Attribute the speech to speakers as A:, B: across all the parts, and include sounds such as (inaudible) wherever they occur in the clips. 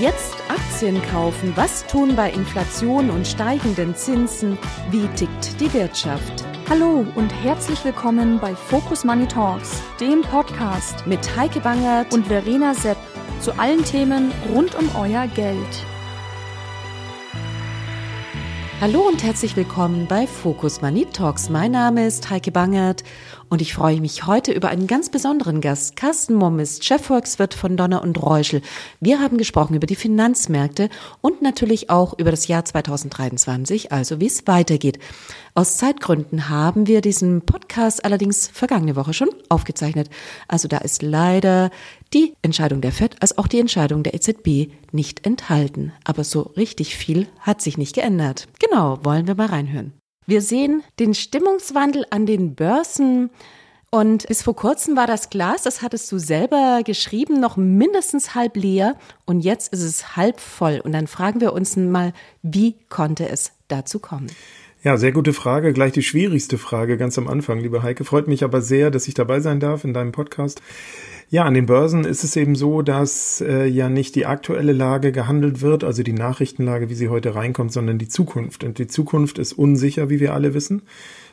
A: Jetzt Aktien kaufen. Was tun bei Inflation und steigenden Zinsen? Wie tickt die Wirtschaft?
B: Hallo und herzlich willkommen bei Focus Money Talks, dem Podcast
A: mit Heike Bangert
B: und Verena Sepp zu allen Themen rund um euer Geld.
A: Hallo und herzlich willkommen bei Focus Money Talks. Mein Name ist Heike Bangert und ich freue mich heute über einen ganz besonderen Gast. Carsten Mumm ist Chefvolkswirt von Donner und Reuschel. Wir haben gesprochen über die Finanzmärkte und natürlich auch über das Jahr 2023, also wie es weitergeht. Aus Zeitgründen haben wir diesen Podcast allerdings vergangene Woche schon aufgezeichnet. Also da ist leider die Entscheidung der FED als auch die Entscheidung der EZB nicht enthalten. Aber so richtig viel hat sich nicht geändert. Genau, wollen wir mal reinhören. Wir sehen den Stimmungswandel an den Börsen. Und bis vor kurzem war das Glas, das hattest du selber geschrieben, noch mindestens halb leer. Und jetzt ist es halb voll. Und dann fragen wir uns mal, wie konnte es dazu kommen?
C: Ja, sehr gute Frage. Gleich die schwierigste Frage ganz am Anfang, liebe Heike. Freut mich aber sehr, dass ich dabei sein darf in deinem Podcast. Ja, an den Börsen ist es eben so, dass äh, ja nicht die aktuelle Lage gehandelt wird, also die Nachrichtenlage, wie sie heute reinkommt, sondern die Zukunft. Und die Zukunft ist unsicher, wie wir alle wissen.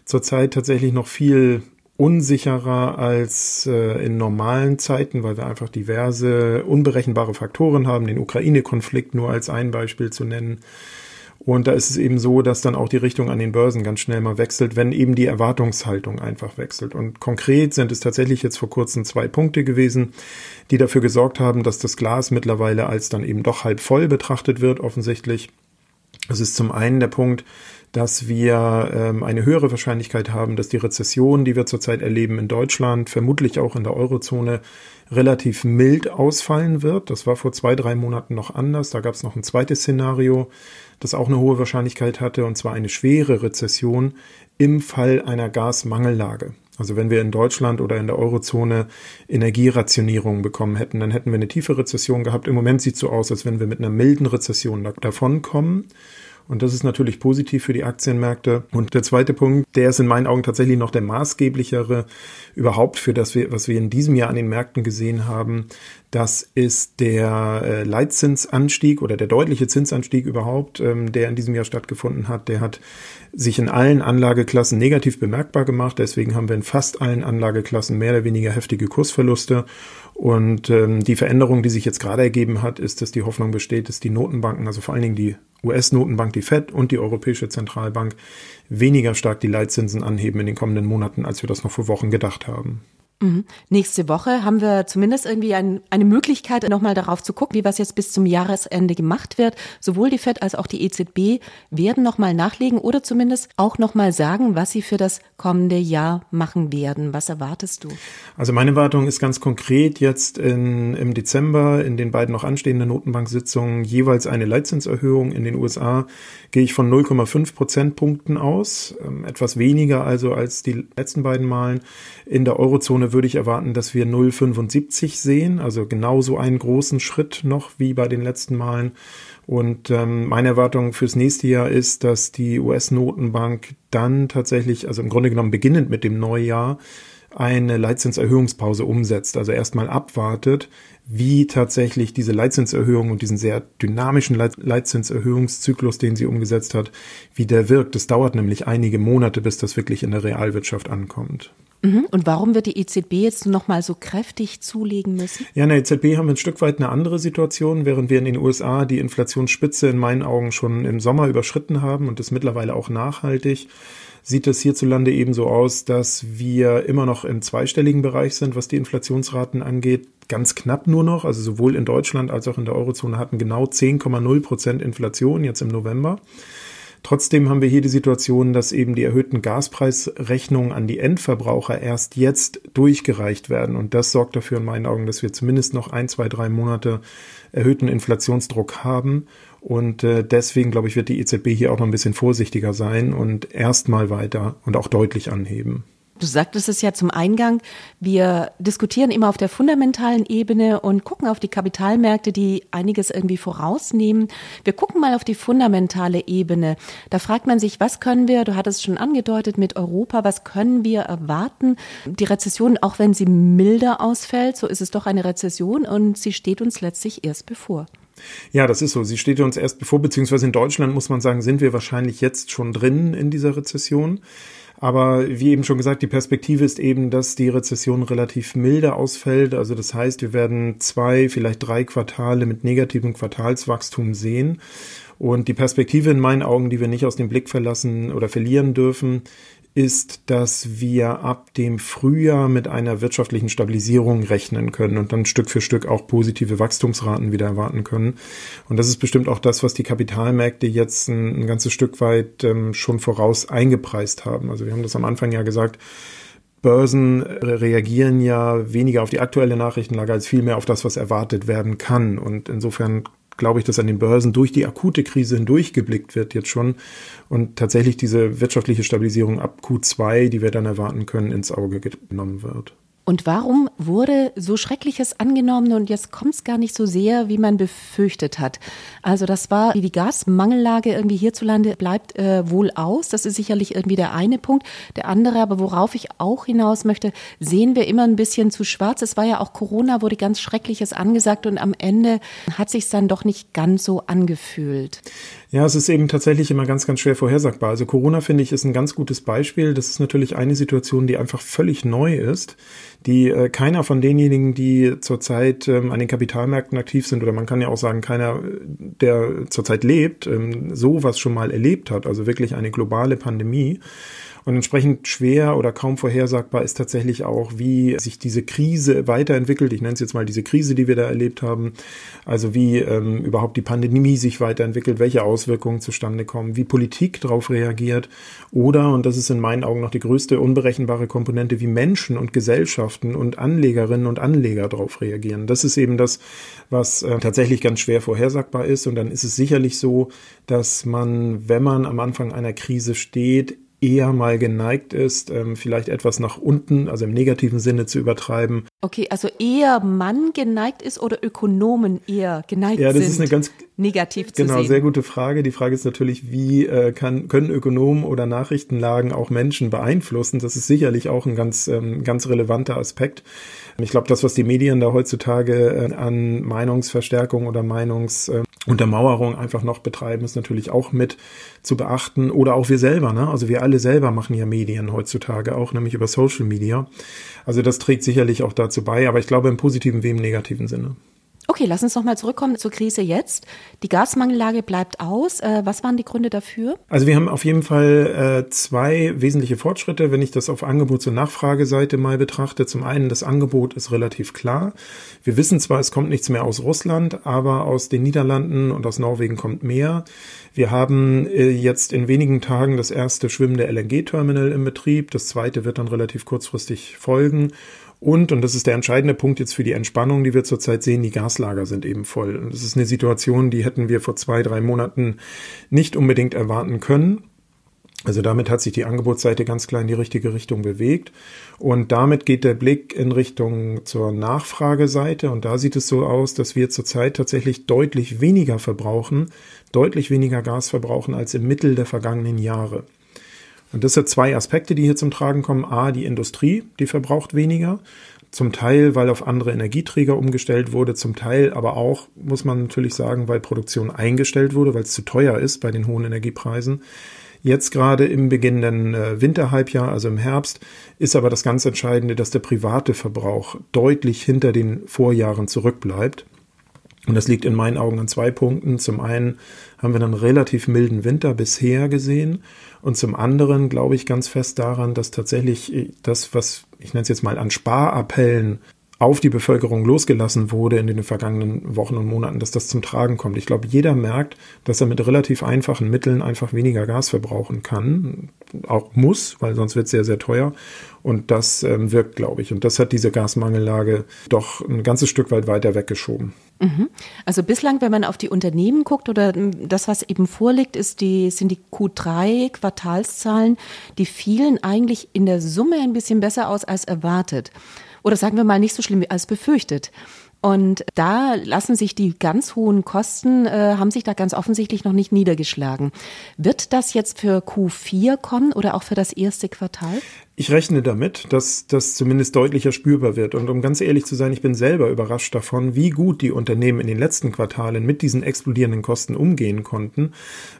C: Zurzeit tatsächlich noch viel unsicherer als äh, in normalen Zeiten, weil wir einfach diverse unberechenbare Faktoren haben, den Ukraine-Konflikt nur als ein Beispiel zu nennen und da ist es eben so, dass dann auch die Richtung an den Börsen ganz schnell mal wechselt, wenn eben die Erwartungshaltung einfach wechselt. Und konkret sind es tatsächlich jetzt vor kurzem zwei Punkte gewesen, die dafür gesorgt haben, dass das Glas mittlerweile als dann eben doch halb voll betrachtet wird, offensichtlich. Es ist zum einen der Punkt, dass wir ähm, eine höhere Wahrscheinlichkeit haben, dass die Rezession, die wir zurzeit erleben in Deutschland, vermutlich auch in der Eurozone, relativ mild ausfallen wird. Das war vor zwei, drei Monaten noch anders. Da gab es noch ein zweites Szenario, das auch eine hohe Wahrscheinlichkeit hatte, und zwar eine schwere Rezession im Fall einer Gasmangellage. Also wenn wir in Deutschland oder in der Eurozone Energierationierung bekommen hätten, dann hätten wir eine tiefe Rezession gehabt. Im Moment sieht es so aus, als wenn wir mit einer milden Rezession davonkommen. Und das ist natürlich positiv für die Aktienmärkte. Und der zweite Punkt, der ist in meinen Augen tatsächlich noch der maßgeblichere überhaupt für das, was wir in diesem Jahr an den Märkten gesehen haben. Das ist der äh, Leitzinsanstieg oder der deutliche Zinsanstieg überhaupt, ähm, der in diesem Jahr stattgefunden hat. Der hat sich in allen Anlageklassen negativ bemerkbar gemacht. Deswegen haben wir in fast allen Anlageklassen mehr oder weniger heftige Kursverluste. Und ähm, die Veränderung, die sich jetzt gerade ergeben hat, ist, dass die Hoffnung besteht, dass die Notenbanken, also vor allen Dingen die US-Notenbank, die Fed und die Europäische Zentralbank weniger stark die Leitzinsen anheben in den kommenden Monaten, als wir das noch vor Wochen gedacht haben.
A: Mhm. Nächste Woche haben wir zumindest irgendwie ein, eine Möglichkeit, nochmal darauf zu gucken, wie was jetzt bis zum Jahresende gemacht wird. Sowohl die FED als auch die EZB werden nochmal nachlegen oder zumindest auch nochmal sagen, was sie für das kommende Jahr machen werden. Was erwartest du?
C: Also meine Erwartung ist ganz konkret jetzt in, im Dezember in den beiden noch anstehenden Notenbanksitzungen jeweils eine Leitzinserhöhung. In den USA gehe ich von 0,5 Prozentpunkten aus, ähm, etwas weniger also als die letzten beiden Malen. In der Eurozone würde ich erwarten, dass wir 0,75 sehen, also genauso einen großen Schritt noch wie bei den letzten Malen. Und ähm, meine Erwartung fürs nächste Jahr ist, dass die US-Notenbank dann tatsächlich, also im Grunde genommen beginnend mit dem Neujahr, eine Leitzinserhöhungspause umsetzt, also erstmal abwartet, wie tatsächlich diese Leitzinserhöhung und diesen sehr dynamischen Leitzinserhöhungszyklus, den sie umgesetzt hat, wie der wirkt. Es dauert nämlich einige Monate, bis das wirklich in der Realwirtschaft ankommt.
A: Mhm. Und warum wird die EZB jetzt noch mal so kräftig zulegen müssen?
C: Ja, in der EZB haben wir ein Stück weit eine andere Situation, während wir in den USA die Inflationsspitze in meinen Augen schon im Sommer überschritten haben und das mittlerweile auch nachhaltig sieht es hierzulande eben so aus, dass wir immer noch im zweistelligen Bereich sind, was die Inflationsraten angeht. Ganz knapp nur noch, also sowohl in Deutschland als auch in der Eurozone hatten genau 10,0 Prozent Inflation jetzt im November. Trotzdem haben wir hier die Situation, dass eben die erhöhten Gaspreisrechnungen an die Endverbraucher erst jetzt durchgereicht werden. Und das sorgt dafür in meinen Augen, dass wir zumindest noch ein, zwei, drei Monate erhöhten Inflationsdruck haben. Und äh, deswegen, glaube ich, wird die EZB hier auch noch ein bisschen vorsichtiger sein und erstmal weiter und auch deutlich anheben.
A: Du sagtest es ja zum Eingang, wir diskutieren immer auf der fundamentalen Ebene und gucken auf die Kapitalmärkte, die einiges irgendwie vorausnehmen. Wir gucken mal auf die fundamentale Ebene. Da fragt man sich, was können wir, du hattest es schon angedeutet mit Europa, was können wir erwarten? Die Rezession, auch wenn sie milder ausfällt, so ist es doch eine Rezession und sie steht uns letztlich erst bevor.
C: Ja, das ist so. Sie steht uns erst bevor, beziehungsweise in Deutschland muss man sagen, sind wir wahrscheinlich jetzt schon drin in dieser Rezession. Aber wie eben schon gesagt, die Perspektive ist eben, dass die Rezession relativ milde ausfällt. Also das heißt, wir werden zwei, vielleicht drei Quartale mit negativem Quartalswachstum sehen. Und die Perspektive in meinen Augen, die wir nicht aus dem Blick verlassen oder verlieren dürfen, ist, dass wir ab dem Frühjahr mit einer wirtschaftlichen Stabilisierung rechnen können und dann Stück für Stück auch positive Wachstumsraten wieder erwarten können. Und das ist bestimmt auch das, was die Kapitalmärkte jetzt ein, ein ganzes Stück weit ähm, schon voraus eingepreist haben. Also wir haben das am Anfang ja gesagt, Börsen reagieren ja weniger auf die aktuelle Nachrichtenlage als vielmehr auf das, was erwartet werden kann. Und insofern glaube ich, dass an den Börsen durch die akute Krise hindurchgeblickt wird jetzt schon und tatsächlich diese wirtschaftliche Stabilisierung ab Q2, die wir dann erwarten können, ins Auge genommen wird.
A: Und warum wurde so Schreckliches angenommen und jetzt kommt es gar nicht so sehr, wie man befürchtet hat? Also das war, wie die Gasmangellage irgendwie hierzulande bleibt äh, wohl aus. Das ist sicherlich irgendwie der eine Punkt. Der andere, aber worauf ich auch hinaus möchte, sehen wir immer ein bisschen zu schwarz. Es war ja auch Corona, wurde ganz Schreckliches angesagt und am Ende hat sich dann doch nicht ganz so angefühlt.
C: Ja, es ist eben tatsächlich immer ganz, ganz schwer vorhersagbar. Also Corona, finde ich, ist ein ganz gutes Beispiel. Das ist natürlich eine Situation, die einfach völlig neu ist, die äh, keiner von denjenigen, die zurzeit ähm, an den Kapitalmärkten aktiv sind, oder man kann ja auch sagen, keiner, der zurzeit lebt, ähm, sowas schon mal erlebt hat. Also wirklich eine globale Pandemie. Und entsprechend schwer oder kaum vorhersagbar ist tatsächlich auch, wie sich diese Krise weiterentwickelt. Ich nenne es jetzt mal diese Krise, die wir da erlebt haben. Also wie ähm, überhaupt die Pandemie sich weiterentwickelt, welche Auswirkungen zustande kommen, wie Politik darauf reagiert oder, und das ist in meinen Augen noch die größte unberechenbare Komponente, wie Menschen und Gesellschaften und Anlegerinnen und Anleger darauf reagieren. Das ist eben das, was äh, tatsächlich ganz schwer vorhersagbar ist. Und dann ist es sicherlich so, dass man, wenn man am Anfang einer Krise steht, eher mal geneigt ist, ähm, vielleicht etwas nach unten, also im negativen Sinne zu übertreiben.
A: Okay, also eher Mann geneigt ist oder Ökonomen eher geneigt sind.
C: Ja, das sind, ist eine ganz
A: negativ zu
C: genau,
A: sehen.
C: Genau, sehr gute Frage. Die Frage ist natürlich, wie äh, kann, können Ökonomen oder Nachrichtenlagen auch Menschen beeinflussen? Das ist sicherlich auch ein ganz, ähm, ganz relevanter Aspekt. Ich glaube, das, was die Medien da heutzutage äh, an Meinungsverstärkung oder Meinungsuntermauerung äh, einfach noch betreiben, ist natürlich auch mit zu beachten. Oder auch wir selber, ne? Also wir alle selber machen ja Medien heutzutage auch, nämlich über Social Media. Also das trägt sicherlich auch dazu bei, aber ich glaube im positiven wie im negativen Sinne.
A: Okay, lass uns nochmal zurückkommen zur Krise jetzt. Die Gasmangellage bleibt aus. Äh, was waren die Gründe dafür?
C: Also wir haben auf jeden Fall äh, zwei wesentliche Fortschritte, wenn ich das auf Angebots- und Nachfrageseite mal betrachte. Zum einen, das Angebot ist relativ klar. Wir wissen zwar, es kommt nichts mehr aus Russland, aber aus den Niederlanden und aus Norwegen kommt mehr. Wir haben äh, jetzt in wenigen Tagen das erste schwimmende LNG-Terminal im Betrieb. Das zweite wird dann relativ kurzfristig folgen. Und, und das ist der entscheidende Punkt jetzt für die Entspannung, die wir zurzeit sehen, die Gaslager sind eben voll. Und das ist eine Situation, die hätten wir vor zwei, drei Monaten nicht unbedingt erwarten können. Also damit hat sich die Angebotsseite ganz klar in die richtige Richtung bewegt. Und damit geht der Blick in Richtung zur Nachfrageseite. Und da sieht es so aus, dass wir zurzeit tatsächlich deutlich weniger verbrauchen, deutlich weniger Gas verbrauchen als im Mittel der vergangenen Jahre. Und das sind zwei Aspekte, die hier zum Tragen kommen. A, die Industrie, die verbraucht weniger. Zum Teil, weil auf andere Energieträger umgestellt wurde, zum Teil aber auch, muss man natürlich sagen, weil Produktion eingestellt wurde, weil es zu teuer ist bei den hohen Energiepreisen. Jetzt gerade im beginnenden äh, Winterhalbjahr, also im Herbst, ist aber das ganz Entscheidende, dass der private Verbrauch deutlich hinter den Vorjahren zurückbleibt. Und das liegt in meinen Augen an zwei Punkten. Zum einen haben wir einen relativ milden Winter bisher gesehen. Und zum anderen glaube ich ganz fest daran, dass tatsächlich das, was ich nenne es jetzt mal an Sparappellen auf die Bevölkerung losgelassen wurde in den vergangenen Wochen und Monaten, dass das zum Tragen kommt. Ich glaube, jeder merkt, dass er mit relativ einfachen Mitteln einfach weniger Gas verbrauchen kann, auch muss, weil sonst wird es sehr, sehr teuer. Und das ähm, wirkt, glaube ich. Und das hat diese Gasmangellage doch ein ganzes Stück weit weiter weggeschoben.
A: Mhm. Also bislang, wenn man auf die Unternehmen guckt oder das, was eben vorliegt, ist die, sind die Q3-Quartalszahlen, die fielen eigentlich in der Summe ein bisschen besser aus als erwartet oder sagen wir mal nicht so schlimm als befürchtet. Und da lassen sich die ganz hohen Kosten, äh, haben sich da ganz offensichtlich noch nicht niedergeschlagen. Wird das jetzt für Q4 kommen oder auch für das erste Quartal?
C: Ich rechne damit, dass das zumindest deutlicher spürbar wird. Und um ganz ehrlich zu sein, ich bin selber überrascht davon, wie gut die Unternehmen in den letzten Quartalen mit diesen explodierenden Kosten umgehen konnten.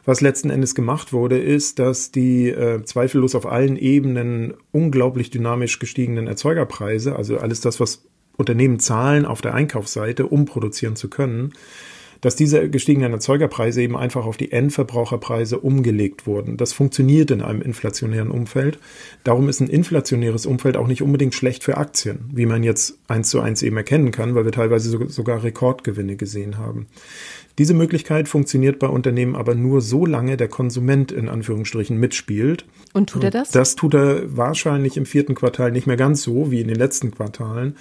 C: Was letzten Endes gemacht wurde, ist, dass die äh, zweifellos auf allen Ebenen unglaublich dynamisch gestiegenen Erzeugerpreise, also alles das, was Unternehmen zahlen auf der Einkaufsseite, um produzieren zu können, dass diese gestiegenen Erzeugerpreise eben einfach auf die Endverbraucherpreise umgelegt wurden. Das funktioniert in einem inflationären Umfeld. Darum ist ein inflationäres Umfeld auch nicht unbedingt schlecht für Aktien, wie man jetzt eins zu eins eben erkennen kann, weil wir teilweise sogar Rekordgewinne gesehen haben. Diese Möglichkeit funktioniert bei Unternehmen aber nur so lange der Konsument in Anführungsstrichen mitspielt.
A: Und tut er das?
C: Das tut er wahrscheinlich im vierten Quartal nicht mehr ganz so wie in den letzten Quartalen.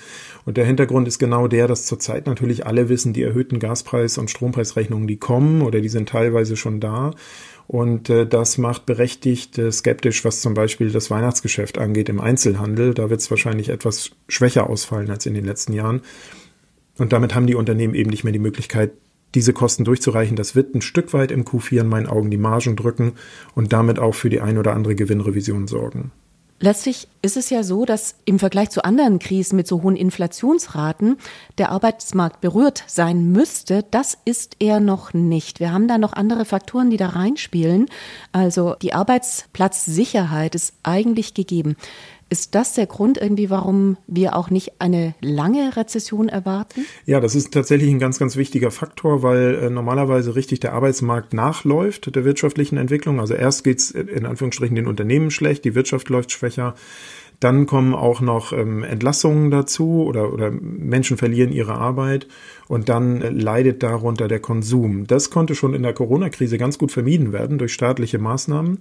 C: Und der Hintergrund ist genau der, dass zurzeit natürlich alle wissen, die erhöhten Gaspreis- und Strompreisrechnungen, die kommen oder die sind teilweise schon da. Und äh, das macht berechtigt äh, skeptisch, was zum Beispiel das Weihnachtsgeschäft angeht im Einzelhandel. Da wird es wahrscheinlich etwas schwächer ausfallen als in den letzten Jahren. Und damit haben die Unternehmen eben nicht mehr die Möglichkeit, diese Kosten durchzureichen. Das wird ein Stück weit im Q4 in meinen Augen die Margen drücken und damit auch für die ein oder andere Gewinnrevision sorgen.
A: Letztlich ist es ja so, dass im Vergleich zu anderen Krisen mit so hohen Inflationsraten der Arbeitsmarkt berührt sein müsste. Das ist er noch nicht. Wir haben da noch andere Faktoren, die da reinspielen. Also die Arbeitsplatzsicherheit ist eigentlich gegeben. Ist das der Grund irgendwie, warum wir auch nicht eine lange Rezession erwarten?
C: Ja, das ist tatsächlich ein ganz, ganz wichtiger Faktor, weil äh, normalerweise richtig der Arbeitsmarkt nachläuft der wirtschaftlichen Entwicklung. Also erst geht's in Anführungsstrichen den Unternehmen schlecht, die Wirtschaft läuft schwächer. Dann kommen auch noch ähm, Entlassungen dazu oder, oder Menschen verlieren ihre Arbeit und dann äh, leidet darunter der Konsum. Das konnte schon in der Corona-Krise ganz gut vermieden werden durch staatliche Maßnahmen.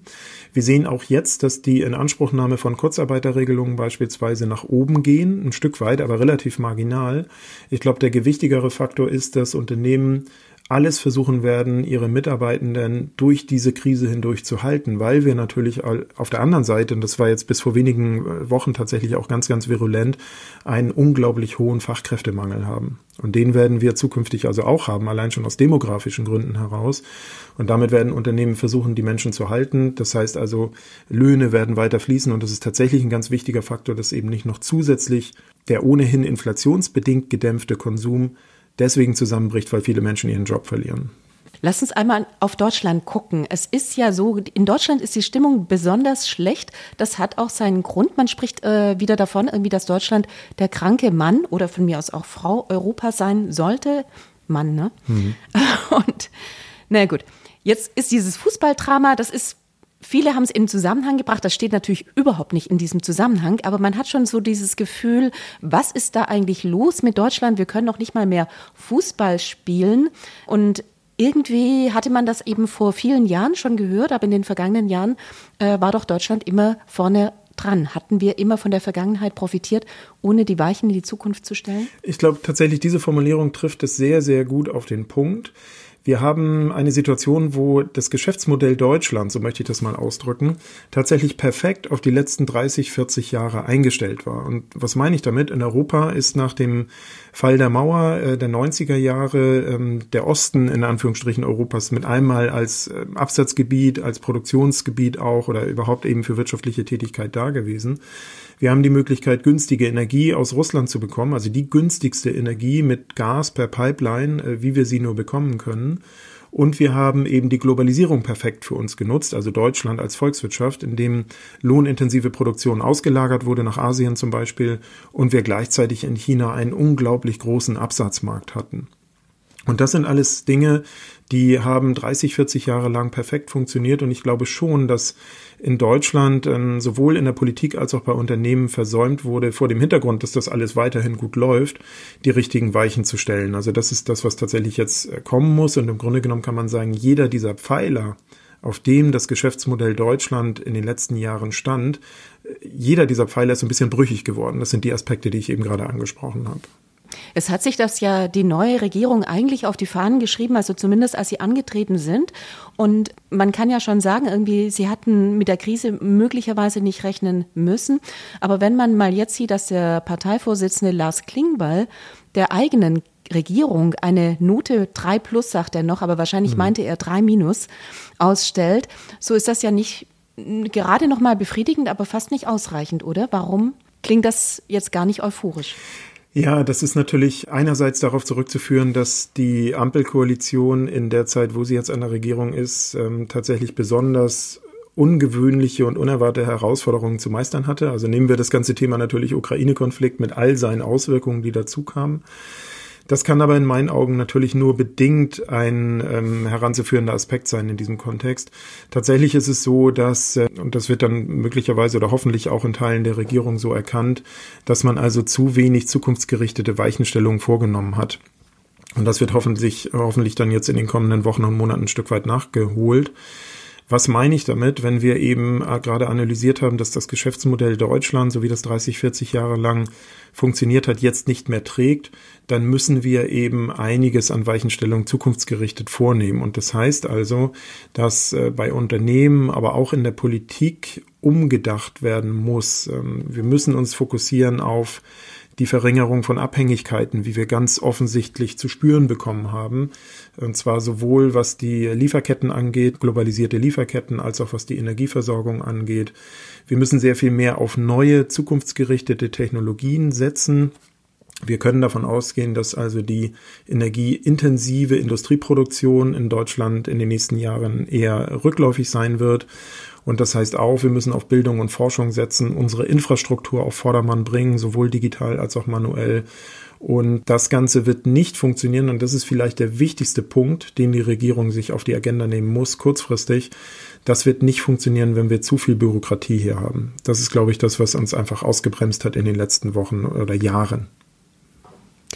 C: Wir sehen auch jetzt, dass die Inanspruchnahme von Kurzarbeiterregelungen beispielsweise nach oben gehen, ein Stück weit, aber relativ marginal. Ich glaube, der gewichtigere Faktor ist, dass Unternehmen alles versuchen werden, ihre Mitarbeitenden durch diese Krise hindurch zu halten, weil wir natürlich auf der anderen Seite, und das war jetzt bis vor wenigen äh, Wochen tatsächlich auch ganz, ganz virulent, einen unglaublich hohen Fachkräftemangel haben. Und den werden wir zukünftig also auch haben, allein schon aus demografischen Gründen heraus. Und damit werden Unternehmen versuchen, die Menschen zu halten. Das heißt also, Löhne werden weiter fließen und das ist tatsächlich ein ganz wichtiger Faktor, dass eben nicht noch zusätzlich der ohnehin inflationsbedingt gedämpfte Konsum deswegen zusammenbricht, weil viele Menschen ihren Job verlieren.
A: Lass uns einmal auf Deutschland gucken. Es ist ja so, in Deutschland ist die Stimmung besonders schlecht. Das hat auch seinen Grund. Man spricht äh, wieder davon, irgendwie, dass Deutschland der kranke Mann oder von mir aus auch Frau Europa sein sollte. Mann, ne? Mhm. (laughs) Und na gut, jetzt ist dieses Fußballdrama, das ist Viele haben es in Zusammenhang gebracht, das steht natürlich überhaupt nicht in diesem Zusammenhang, aber man hat schon so dieses Gefühl, was ist da eigentlich los mit Deutschland? Wir können noch nicht mal mehr Fußball spielen. Und irgendwie hatte man das eben vor vielen Jahren schon gehört, aber in den vergangenen Jahren äh, war doch Deutschland immer vorne dran? Hatten wir immer von der Vergangenheit profitiert, ohne die Weichen in die Zukunft zu stellen?
C: Ich glaube tatsächlich, diese Formulierung trifft es sehr, sehr gut auf den Punkt. Wir haben eine Situation, wo das Geschäftsmodell Deutschland, so möchte ich das mal ausdrücken, tatsächlich perfekt auf die letzten 30, 40 Jahre eingestellt war. Und was meine ich damit? In Europa ist nach dem Fall der Mauer äh, der 90er Jahre ähm, der Osten in Anführungsstrichen Europas mit einmal als äh, Absatzgebiet, als Produktionsgebiet auch oder überhaupt eben für wirtschaftliche Tätigkeit da gewesen. Wir haben die Möglichkeit, günstige Energie aus Russland zu bekommen, also die günstigste Energie mit Gas per Pipeline, äh, wie wir sie nur bekommen können. Und wir haben eben die Globalisierung perfekt für uns genutzt, also Deutschland als Volkswirtschaft, in dem lohnintensive Produktion ausgelagert wurde nach Asien zum Beispiel und wir gleichzeitig in China einen unglaublich großen Absatzmarkt hatten. Und das sind alles Dinge, die haben 30, 40 Jahre lang perfekt funktioniert und ich glaube schon, dass in Deutschland äh, sowohl in der Politik als auch bei Unternehmen versäumt wurde, vor dem Hintergrund, dass das alles weiterhin gut läuft, die richtigen Weichen zu stellen. Also das ist das, was tatsächlich jetzt äh, kommen muss und im Grunde genommen kann man sagen, jeder dieser Pfeiler, auf dem das Geschäftsmodell Deutschland in den letzten Jahren stand, äh, jeder dieser Pfeiler ist ein bisschen brüchig geworden. Das sind die Aspekte, die ich eben gerade angesprochen habe.
A: Es hat sich das ja die neue Regierung eigentlich auf die Fahnen geschrieben, also zumindest als sie angetreten sind. Und man kann ja schon sagen, irgendwie, sie hatten mit der Krise möglicherweise nicht rechnen müssen. Aber wenn man mal jetzt sieht, dass der Parteivorsitzende Lars Klingbeil der eigenen Regierung eine Note 3 plus, sagt er noch, aber wahrscheinlich mhm. meinte er 3 minus, ausstellt, so ist das ja nicht gerade noch mal befriedigend, aber fast nicht ausreichend, oder? Warum klingt das jetzt gar nicht euphorisch?
C: Ja, das ist natürlich einerseits darauf zurückzuführen, dass die Ampelkoalition in der Zeit, wo sie jetzt an der Regierung ist, ähm, tatsächlich besonders ungewöhnliche und unerwartete Herausforderungen zu meistern hatte. Also nehmen wir das ganze Thema natürlich Ukraine-Konflikt mit all seinen Auswirkungen, die dazu kamen. Das kann aber in meinen Augen natürlich nur bedingt ein ähm, heranzuführender Aspekt sein in diesem Kontext. Tatsächlich ist es so, dass, äh, und das wird dann möglicherweise oder hoffentlich auch in Teilen der Regierung so erkannt, dass man also zu wenig zukunftsgerichtete Weichenstellungen vorgenommen hat. Und das wird hoffentlich, hoffentlich dann jetzt in den kommenden Wochen und Monaten ein Stück weit nachgeholt. Was meine ich damit, wenn wir eben äh, gerade analysiert haben, dass das Geschäftsmodell Deutschland, so wie das 30, 40 Jahre lang funktioniert hat, jetzt nicht mehr trägt, dann müssen wir eben einiges an Weichenstellungen zukunftsgerichtet vornehmen. Und das heißt also, dass äh, bei Unternehmen, aber auch in der Politik umgedacht werden muss. Ähm, wir müssen uns fokussieren auf die Verringerung von Abhängigkeiten, wie wir ganz offensichtlich zu spüren bekommen haben. Und zwar sowohl was die Lieferketten angeht, globalisierte Lieferketten, als auch was die Energieversorgung angeht. Wir müssen sehr viel mehr auf neue, zukunftsgerichtete Technologien setzen. Wir können davon ausgehen, dass also die energieintensive Industrieproduktion in Deutschland in den nächsten Jahren eher rückläufig sein wird und das heißt auch, wir müssen auf Bildung und Forschung setzen, unsere Infrastruktur auf Vordermann bringen, sowohl digital als auch manuell. Und das Ganze wird nicht funktionieren. Und das ist vielleicht der wichtigste Punkt, den die Regierung sich auf die Agenda nehmen muss, kurzfristig. Das wird nicht funktionieren, wenn wir zu viel Bürokratie hier haben. Das ist, glaube ich, das, was uns einfach ausgebremst hat in den letzten Wochen oder Jahren.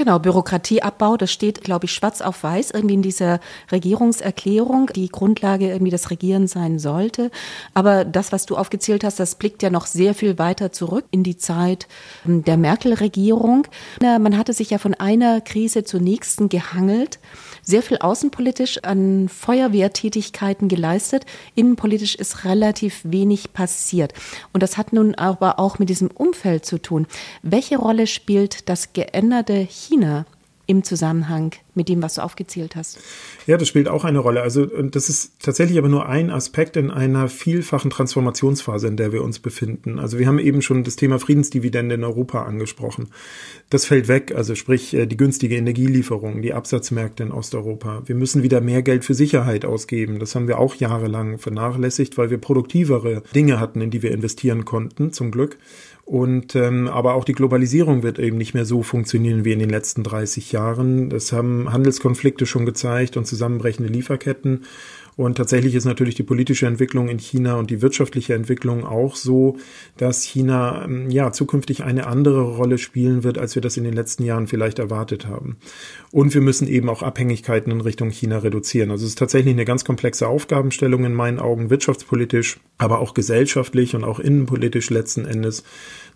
A: Genau, Bürokratieabbau, das steht, glaube ich, schwarz auf weiß irgendwie in dieser Regierungserklärung, die Grundlage irgendwie des Regierens sein sollte. Aber das, was du aufgezählt hast, das blickt ja noch sehr viel weiter zurück in die Zeit der Merkel-Regierung. Man hatte sich ja von einer Krise zur nächsten gehangelt sehr viel außenpolitisch an Feuerwehrtätigkeiten geleistet. Innenpolitisch ist relativ wenig passiert. Und das hat nun aber auch mit diesem Umfeld zu tun. Welche Rolle spielt das geänderte im Zusammenhang mit dem, was du aufgezählt hast.
C: Ja, das spielt auch eine Rolle. Also das ist tatsächlich aber nur ein Aspekt in einer vielfachen Transformationsphase, in der wir uns befinden. Also wir haben eben schon das Thema Friedensdividende in Europa angesprochen. Das fällt weg, also sprich äh, die günstige Energielieferung, die Absatzmärkte in Osteuropa. Wir müssen wieder mehr Geld für Sicherheit ausgeben. Das haben wir auch jahrelang vernachlässigt, weil wir produktivere Dinge hatten, in die wir investieren konnten, zum Glück. Und ähm, aber auch die Globalisierung wird eben nicht mehr so funktionieren wie in den letzten 30 Jahren. Das haben Handelskonflikte schon gezeigt und zusammenbrechende Lieferketten. Und tatsächlich ist natürlich die politische Entwicklung in China und die wirtschaftliche Entwicklung auch so, dass China ähm, ja zukünftig eine andere Rolle spielen wird, als wir das in den letzten Jahren vielleicht erwartet haben. Und wir müssen eben auch Abhängigkeiten in Richtung China reduzieren. Also es ist tatsächlich eine ganz komplexe Aufgabenstellung in meinen Augen, wirtschaftspolitisch, aber auch gesellschaftlich und auch innenpolitisch letzten Endes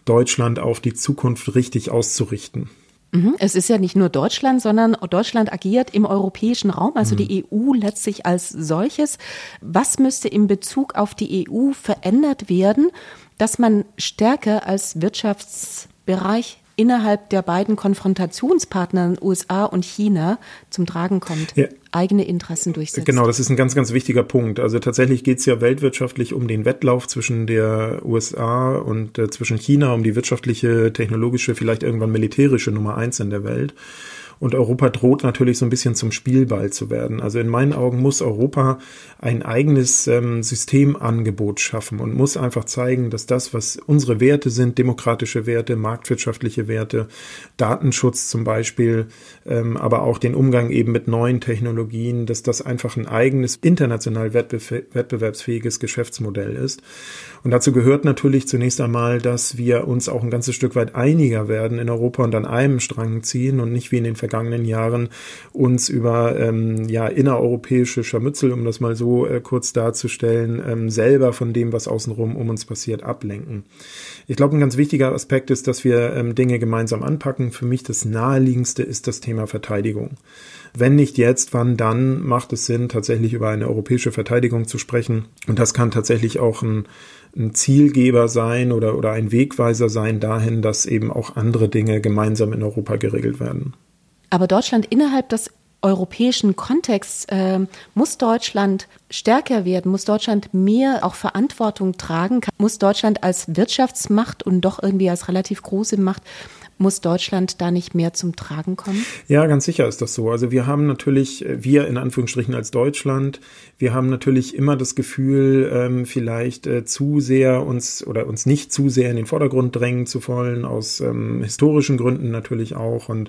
C: Deutschland auf die Zukunft richtig auszurichten.
A: Mhm. Es ist ja nicht nur Deutschland, sondern Deutschland agiert im europäischen Raum, also mhm. die EU letztlich als solches. Was müsste in Bezug auf die EU verändert werden, dass man stärker als Wirtschaftsbereich innerhalb der beiden Konfrontationspartner USA und China zum Tragen kommt, ja. eigene Interessen durchsetzt.
C: Genau, das ist ein ganz, ganz wichtiger Punkt. Also tatsächlich geht es ja weltwirtschaftlich um den Wettlauf zwischen der USA und äh, zwischen China, um die wirtschaftliche, technologische, vielleicht irgendwann militärische Nummer eins in der Welt. Und Europa droht natürlich so ein bisschen zum Spielball zu werden. Also in meinen Augen muss Europa ein eigenes ähm, Systemangebot schaffen und muss einfach zeigen, dass das, was unsere Werte sind, demokratische Werte, marktwirtschaftliche Werte, Datenschutz zum Beispiel, ähm, aber auch den Umgang eben mit neuen Technologien, dass das einfach ein eigenes international wettbewerbsfähiges Geschäftsmodell ist. Und dazu gehört natürlich zunächst einmal, dass wir uns auch ein ganzes Stück weit einiger werden in Europa und an einem Strang ziehen und nicht wie in den vergangenen Jahren uns über ähm, ja, innereuropäische Scharmützel, um das mal so äh, kurz darzustellen, ähm, selber von dem, was außenrum um uns passiert, ablenken. Ich glaube, ein ganz wichtiger Aspekt ist, dass wir ähm, Dinge gemeinsam anpacken. Für mich das naheliegendste ist das Thema Verteidigung. Wenn nicht jetzt, wann dann macht es Sinn, tatsächlich über eine europäische Verteidigung zu sprechen. Und das kann tatsächlich auch ein ein Zielgeber sein oder, oder ein Wegweiser sein dahin, dass eben auch andere Dinge gemeinsam in Europa geregelt werden.
A: Aber Deutschland innerhalb des europäischen Kontext äh, muss Deutschland stärker werden, muss Deutschland mehr auch Verantwortung tragen, muss Deutschland als Wirtschaftsmacht und doch irgendwie als relativ große Macht muss Deutschland da nicht mehr zum Tragen kommen?
C: Ja, ganz sicher ist das so. Also wir haben natürlich, wir in Anführungsstrichen als Deutschland, wir haben natürlich immer das Gefühl, ähm, vielleicht äh, zu sehr uns oder uns nicht zu sehr in den Vordergrund drängen zu wollen, aus ähm, historischen Gründen natürlich auch und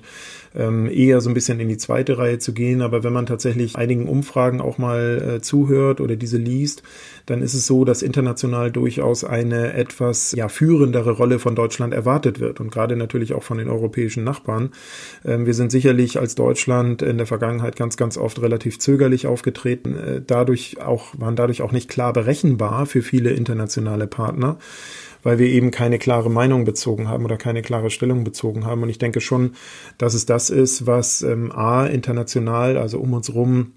C: ähm, eher so ein bisschen in die zweite Reihe zu gehen. Aber wenn man tatsächlich einigen Umfragen auch mal äh, zuhört oder diese liest, dann ist es so, dass international durchaus eine etwas ja, führendere Rolle von Deutschland erwartet wird und gerade natürlich auch von den europäischen Nachbarn. Ähm, wir sind sicherlich als Deutschland in der Vergangenheit ganz, ganz oft relativ zögerlich aufgetreten. Äh, dadurch auch, waren dadurch auch nicht klar berechenbar für viele internationale Partner weil wir eben keine klare Meinung bezogen haben oder keine klare Stellung bezogen haben. Und ich denke schon, dass es das ist, was ähm, A, international, also um uns rum,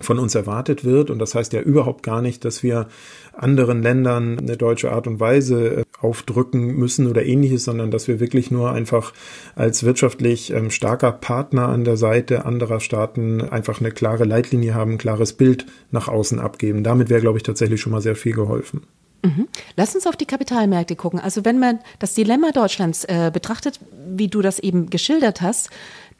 C: von uns erwartet wird. Und das heißt ja überhaupt gar nicht, dass wir anderen Ländern eine deutsche Art und Weise äh, aufdrücken müssen oder ähnliches, sondern dass wir wirklich nur einfach als wirtschaftlich ähm, starker Partner an der Seite anderer Staaten einfach eine klare Leitlinie haben, ein klares Bild nach außen abgeben. Damit wäre, glaube ich, tatsächlich schon mal sehr viel geholfen.
A: Mhm. Lass uns auf die Kapitalmärkte gucken. Also wenn man das Dilemma Deutschlands äh, betrachtet, wie du das eben geschildert hast,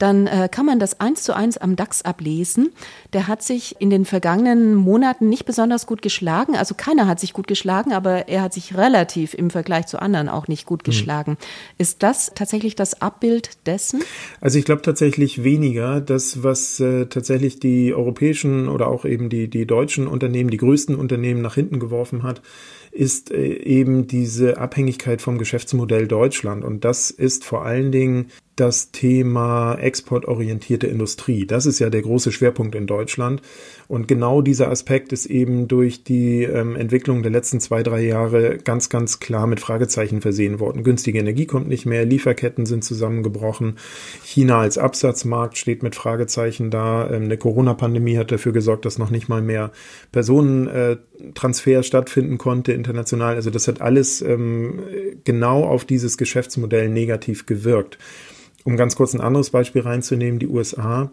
A: dann äh, kann man das eins zu eins am DAX ablesen. Der hat sich in den vergangenen Monaten nicht besonders gut geschlagen. Also keiner hat sich gut geschlagen, aber er hat sich relativ im Vergleich zu anderen auch nicht gut hm. geschlagen. Mhm. Ist das tatsächlich das Abbild dessen?
C: Also ich glaube tatsächlich weniger. Das, was äh, tatsächlich die europäischen oder auch eben die, die deutschen Unternehmen, die größten Unternehmen nach hinten geworfen hat, ist äh, eben diese Abhängigkeit vom Geschäftsmodell Deutschland. Und das ist vor allen Dingen das Thema exportorientierte Industrie. Das ist ja der große Schwerpunkt in Deutschland. Und genau dieser Aspekt ist eben durch die ähm, Entwicklung der letzten zwei, drei Jahre ganz, ganz klar mit Fragezeichen versehen worden. Günstige Energie kommt nicht mehr, Lieferketten sind zusammengebrochen, China als Absatzmarkt steht mit Fragezeichen da. Ähm, eine Corona-Pandemie hat dafür gesorgt, dass noch nicht mal mehr Personentransfer äh, stattfinden konnte international. Also das hat alles ähm, genau auf dieses Geschäftsmodell negativ gewirkt. Um ganz kurz ein anderes Beispiel reinzunehmen, die USA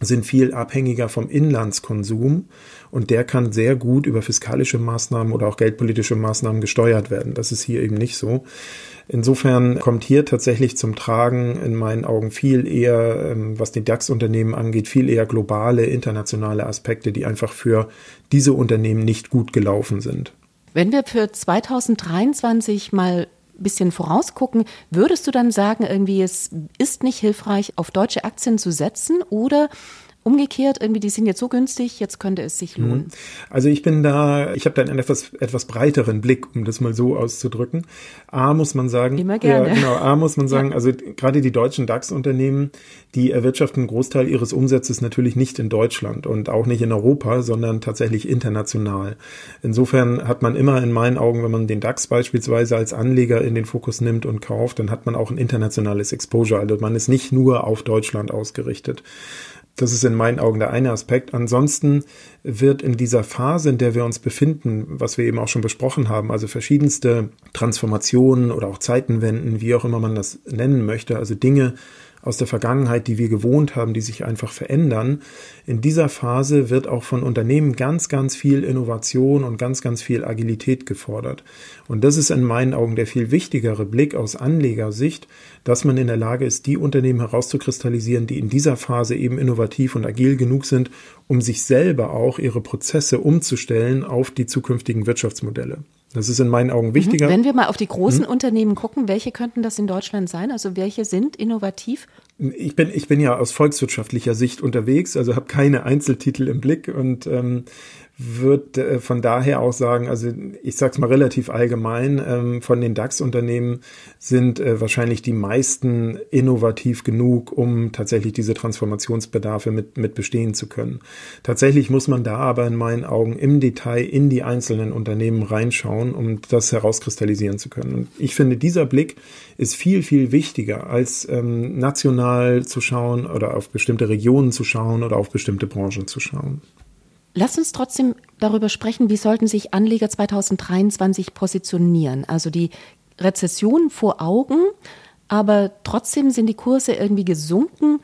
C: sind viel abhängiger vom Inlandskonsum und der kann sehr gut über fiskalische Maßnahmen oder auch geldpolitische Maßnahmen gesteuert werden. Das ist hier eben nicht so. Insofern kommt hier tatsächlich zum Tragen in meinen Augen viel eher, ähm, was die DAX-Unternehmen angeht, viel eher globale, internationale Aspekte, die einfach für diese Unternehmen nicht gut gelaufen sind.
A: Wenn wir für 2023 mal bisschen vorausgucken, würdest du dann sagen, irgendwie es ist nicht hilfreich, auf deutsche Aktien zu setzen? Oder Umgekehrt, irgendwie, die sind jetzt so günstig, jetzt könnte es sich lohnen. Mhm.
C: Also ich bin da, ich habe da einen etwas, etwas breiteren Blick, um das mal so auszudrücken. A muss man sagen,
A: Immer gerne.
C: Ja, genau, A muss man (laughs) sagen, ja. also gerade die deutschen DAX-Unternehmen, die erwirtschaften einen Großteil ihres Umsatzes natürlich nicht in Deutschland und auch nicht in Europa, sondern tatsächlich international. Insofern hat man immer in meinen Augen, wenn man den DAX beispielsweise als Anleger in den Fokus nimmt und kauft, dann hat man auch ein internationales Exposure. Also man ist nicht nur auf Deutschland ausgerichtet. Das ist in meinen Augen der eine Aspekt. Ansonsten wird in dieser Phase, in der wir uns befinden, was wir eben auch schon besprochen haben, also verschiedenste Transformationen oder auch Zeitenwenden, wie auch immer man das nennen möchte, also Dinge, aus der Vergangenheit, die wir gewohnt haben, die sich einfach verändern. In dieser Phase wird auch von Unternehmen ganz, ganz viel Innovation und ganz, ganz viel Agilität gefordert. Und das ist in meinen Augen der viel wichtigere Blick aus Anlegersicht, dass man in der Lage ist, die Unternehmen herauszukristallisieren, die in dieser Phase eben innovativ und agil genug sind, um sich selber auch ihre Prozesse umzustellen auf die zukünftigen Wirtschaftsmodelle. Das ist in meinen Augen wichtiger.
A: Mhm. Wenn wir mal auf die großen hm. Unternehmen gucken, welche könnten das in Deutschland sein? Also welche sind innovativ?
C: Ich bin, ich bin ja aus volkswirtschaftlicher Sicht unterwegs, also habe keine Einzeltitel im Blick und ähm, würde äh, von daher auch sagen, also ich sage es mal relativ allgemein, ähm, von den DAX-Unternehmen sind äh, wahrscheinlich die meisten innovativ genug, um tatsächlich diese Transformationsbedarfe mit, mit bestehen zu können. Tatsächlich muss man da aber in meinen Augen im Detail in die einzelnen Unternehmen reinschauen, um das herauskristallisieren zu können. Und ich finde, dieser Blick ist viel, viel wichtiger, als ähm, national zu schauen oder auf bestimmte Regionen zu schauen oder auf bestimmte Branchen zu schauen.
A: Lass uns trotzdem darüber sprechen, wie sollten sich Anleger 2023 positionieren. Also die Rezession vor Augen, aber trotzdem sind die Kurse irgendwie gesunken.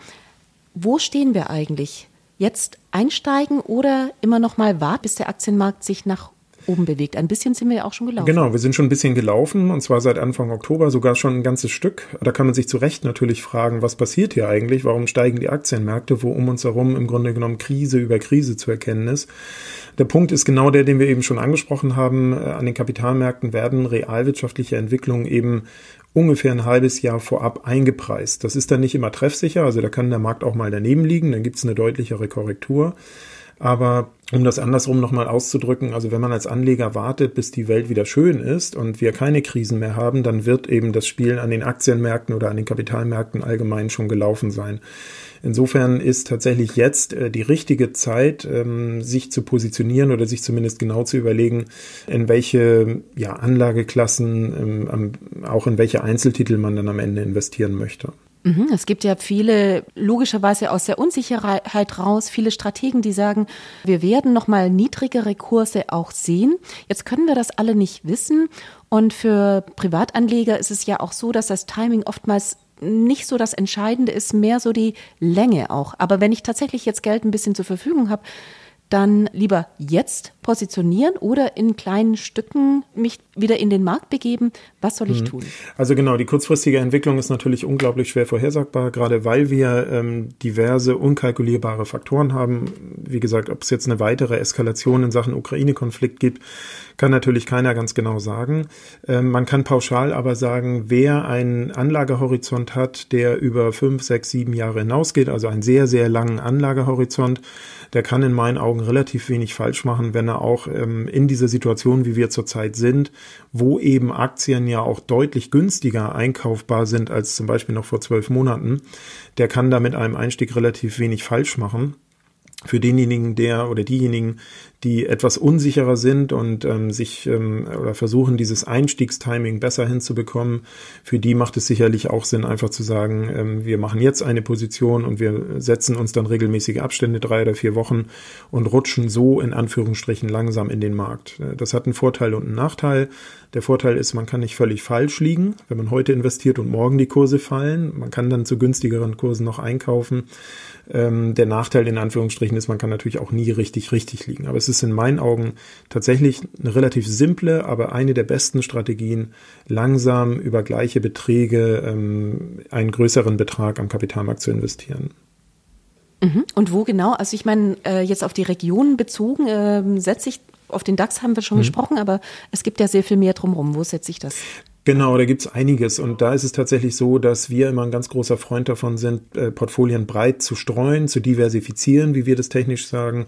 A: wo stehen wir eigentlich? Jetzt einsteigen oder immer noch mal warten, bis der Aktienmarkt sich nach oben bewegt. Ein bisschen sind wir ja auch schon gelaufen.
C: Genau, wir sind schon ein bisschen gelaufen und zwar seit Anfang Oktober sogar schon ein ganzes Stück. Da kann man sich zu Recht natürlich fragen, was passiert hier eigentlich? Warum steigen die Aktienmärkte, wo um uns herum im Grunde genommen Krise über Krise zu erkennen ist? Der Punkt ist genau der, den wir eben schon angesprochen haben. Äh, an den Kapitalmärkten werden realwirtschaftliche Entwicklungen eben ungefähr ein halbes Jahr vorab eingepreist. Das ist dann nicht immer treffsicher, also da kann der Markt auch mal daneben liegen, dann gibt es eine deutlichere Korrektur. Aber um das andersrum nochmal auszudrücken, also wenn man als Anleger wartet, bis die Welt wieder schön ist und wir keine Krisen mehr haben, dann wird eben das Spielen an den Aktienmärkten oder an den Kapitalmärkten allgemein schon gelaufen sein. Insofern ist tatsächlich jetzt äh, die richtige Zeit, ähm, sich zu positionieren oder sich zumindest genau zu überlegen, in welche Anlageklassen, ähm, auch in welche Einzeltitel man dann am Ende investieren möchte.
A: Mhm, es gibt ja viele, logischerweise aus der Unsicherheit raus, viele Strategen, die sagen, wir werden nochmal niedrigere Kurse auch sehen. Jetzt können wir das alle nicht wissen. Und für Privatanleger ist es ja auch so, dass das Timing oftmals nicht so das Entscheidende ist, mehr so die Länge auch. Aber wenn ich tatsächlich jetzt Geld ein bisschen zur Verfügung habe, dann lieber jetzt positionieren oder in kleinen Stücken mich wieder in den Markt begeben? Was soll ich mhm. tun?
C: Also genau, die kurzfristige Entwicklung ist natürlich unglaublich schwer vorhersagbar, gerade weil wir ähm, diverse unkalkulierbare Faktoren haben. Wie gesagt, ob es jetzt eine weitere Eskalation in Sachen Ukraine-Konflikt gibt, kann natürlich keiner ganz genau sagen. Ähm, man kann pauschal aber sagen, wer einen Anlagehorizont hat, der über fünf, sechs, sieben Jahre hinausgeht, also einen sehr, sehr langen Anlagehorizont, der kann in meinen Augen relativ wenig falsch machen, wenn er auch ähm, in dieser Situation, wie wir zurzeit sind, wo eben Aktien ja auch deutlich günstiger einkaufbar sind als zum Beispiel noch vor zwölf Monaten, der kann da mit einem Einstieg relativ wenig falsch machen. Für denjenigen, der oder diejenigen, die etwas unsicherer sind und ähm, sich ähm, oder versuchen, dieses Einstiegstiming besser hinzubekommen, für die macht es sicherlich auch Sinn, einfach zu sagen, ähm, wir machen jetzt eine Position und wir setzen uns dann regelmäßige Abstände, drei oder vier Wochen und rutschen so in Anführungsstrichen langsam in den Markt. Äh, das hat einen Vorteil und einen Nachteil. Der Vorteil ist, man kann nicht völlig falsch liegen, wenn man heute investiert und morgen die Kurse fallen. Man kann dann zu günstigeren Kursen noch einkaufen. Ähm, der Nachteil in Anführungsstrichen ist, man kann natürlich auch nie richtig, richtig liegen. Aber es ist in meinen Augen tatsächlich eine relativ simple, aber eine der besten Strategien, langsam über gleiche Beträge ähm, einen größeren Betrag am Kapitalmarkt zu investieren.
A: Mhm. Und wo genau? Also ich meine, äh, jetzt auf die Regionen bezogen, äh, setze ich auf den DAX haben wir schon mhm. gesprochen, aber es gibt ja sehr viel mehr drumherum. Wo setze ich das?
C: Genau, da gibt's einiges. Und da ist es tatsächlich so, dass wir immer ein ganz großer Freund davon sind, äh, Portfolien breit zu streuen, zu diversifizieren, wie wir das technisch sagen.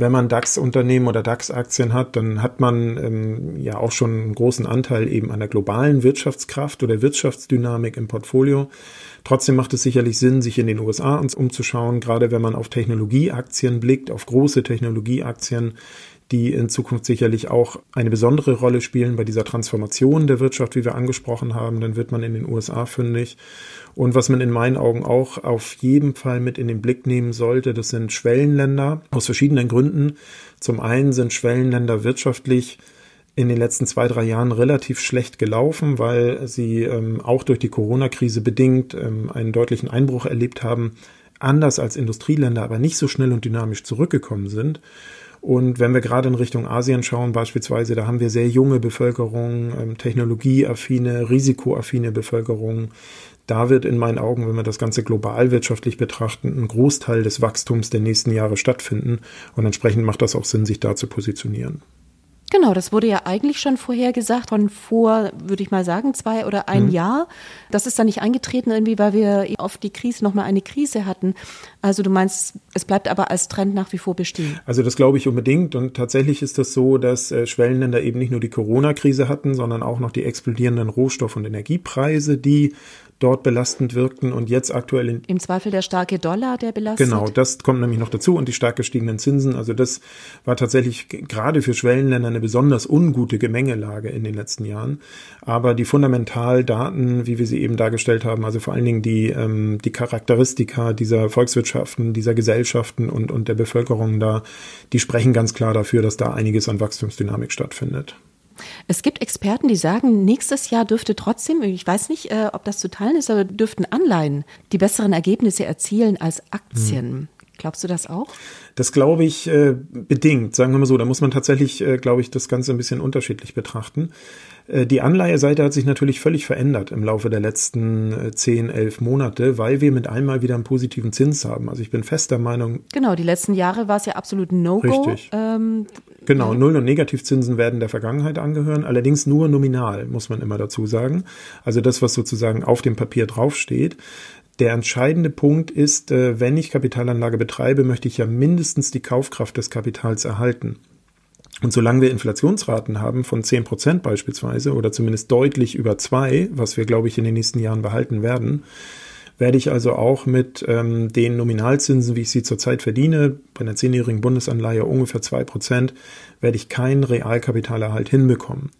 C: Wenn man DAX-Unternehmen oder DAX-Aktien hat, dann hat man ähm, ja auch schon einen großen Anteil eben an der globalen Wirtschaftskraft oder Wirtschaftsdynamik im Portfolio. Trotzdem macht es sicherlich Sinn, sich in den USA umzuschauen, gerade wenn man auf Technologieaktien blickt, auf große Technologieaktien, die in Zukunft sicherlich auch eine besondere Rolle spielen bei dieser Transformation der Wirtschaft, wie wir angesprochen haben. Dann wird man in den USA fündig. Und was man in meinen Augen auch auf jeden Fall mit in den Blick nehmen sollte, das sind Schwellenländer aus verschiedenen Gründen. Zum einen sind Schwellenländer wirtschaftlich in den letzten zwei, drei Jahren relativ schlecht gelaufen, weil sie ähm, auch durch die Corona-Krise bedingt ähm, einen deutlichen Einbruch erlebt haben, anders als Industrieländer, aber nicht so schnell und dynamisch zurückgekommen sind. Und wenn wir gerade in Richtung Asien schauen, beispielsweise, da haben wir sehr junge Bevölkerung, ähm, technologieaffine, risikoaffine Bevölkerung. Da wird in meinen Augen, wenn wir das Ganze global wirtschaftlich betrachten, ein Großteil des Wachstums der nächsten Jahre stattfinden. Und entsprechend macht das auch Sinn, sich da zu positionieren.
A: Genau, das wurde ja eigentlich schon vorher gesagt, von vor, würde ich mal sagen, zwei oder ein mhm. Jahr. Das ist dann nicht eingetreten irgendwie, weil wir auf die Krise nochmal eine Krise hatten. Also du meinst, es bleibt aber als Trend nach wie vor bestehen.
C: Also das glaube ich unbedingt. Und tatsächlich ist das so, dass äh, Schwellenländer eben nicht nur die Corona-Krise hatten, sondern auch noch die explodierenden Rohstoff- und Energiepreise, die dort belastend wirkten und jetzt aktuell in
A: im Zweifel der starke Dollar, der belastet.
C: Genau, das kommt nämlich noch dazu und die stark gestiegenen Zinsen. Also das war tatsächlich gerade für Schwellenländer eine besonders ungute Gemengelage in den letzten Jahren. Aber die Fundamentaldaten, wie wir sie eben dargestellt haben, also vor allen Dingen die ähm, die Charakteristika dieser Volkswirtschaften, dieser Gesellschaften und und der Bevölkerung da, die sprechen ganz klar dafür, dass da einiges an Wachstumsdynamik stattfindet.
A: Es gibt Experten, die sagen, nächstes Jahr dürfte trotzdem, ich weiß nicht, äh, ob das zu teilen ist, aber dürften Anleihen die besseren Ergebnisse erzielen als Aktien. Hm. Glaubst du das auch?
C: Das glaube ich äh, bedingt, sagen wir mal so. Da muss man tatsächlich, äh, glaube ich, das Ganze ein bisschen unterschiedlich betrachten. Äh, die Anleiheseite hat sich natürlich völlig verändert im Laufe der letzten äh, zehn, elf Monate, weil wir mit einmal wieder einen positiven Zins haben. Also ich bin fest der Meinung.
A: Genau, die letzten Jahre war es ja absolut No-Go.
C: Richtig. Ähm, genau, Null- und Negativzinsen werden der Vergangenheit angehören, allerdings nur nominal, muss man immer dazu sagen. Also das, was sozusagen auf dem Papier draufsteht. Der entscheidende Punkt ist, äh, wenn ich Kapitalanlage betreibe, möchte ich ja mindestens die Kaufkraft des Kapitals erhalten. Und solange wir Inflationsraten haben von 10 Prozent beispielsweise oder zumindest deutlich über zwei, was wir, glaube ich, in den nächsten Jahren behalten werden, werde ich also auch mit ähm, den Nominalzinsen, wie ich sie zurzeit verdiene, bei einer zehnjährigen Bundesanleihe ungefähr zwei Prozent, werde ich keinen Realkapitalerhalt hinbekommen.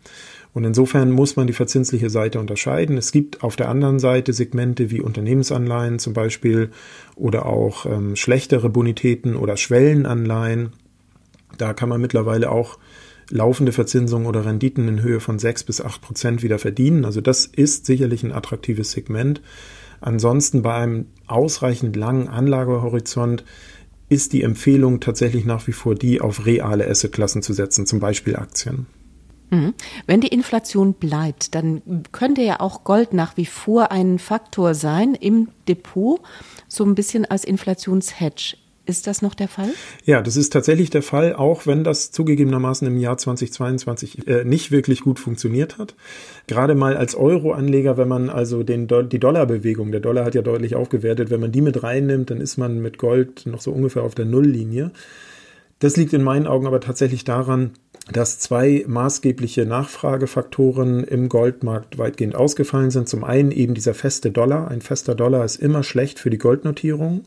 C: Und insofern muss man die verzinsliche Seite unterscheiden. Es gibt auf der anderen Seite Segmente wie Unternehmensanleihen zum Beispiel oder auch ähm, schlechtere Bonitäten oder Schwellenanleihen. Da kann man mittlerweile auch laufende Verzinsungen oder Renditen in Höhe von sechs bis acht Prozent wieder verdienen. Also das ist sicherlich ein attraktives Segment. Ansonsten bei einem ausreichend langen Anlagehorizont ist die Empfehlung tatsächlich nach wie vor die, auf reale Assetklassen zu setzen, zum Beispiel Aktien.
A: Mhm. Wenn die Inflation bleibt, dann könnte ja auch Gold nach wie vor ein Faktor sein im Depot, so ein bisschen als Inflationshedge. Ist das noch der Fall?
C: Ja, das ist tatsächlich der Fall, auch wenn das zugegebenermaßen im Jahr 2022 äh, nicht wirklich gut funktioniert hat. Gerade mal als Euro-Anleger, wenn man also den, die Dollarbewegung, der Dollar hat ja deutlich aufgewertet, wenn man die mit reinnimmt, dann ist man mit Gold noch so ungefähr auf der Nulllinie. Das liegt in meinen Augen aber tatsächlich daran, dass zwei maßgebliche Nachfragefaktoren im Goldmarkt weitgehend ausgefallen sind. Zum einen eben dieser feste Dollar. Ein fester Dollar ist immer schlecht für die Goldnotierung,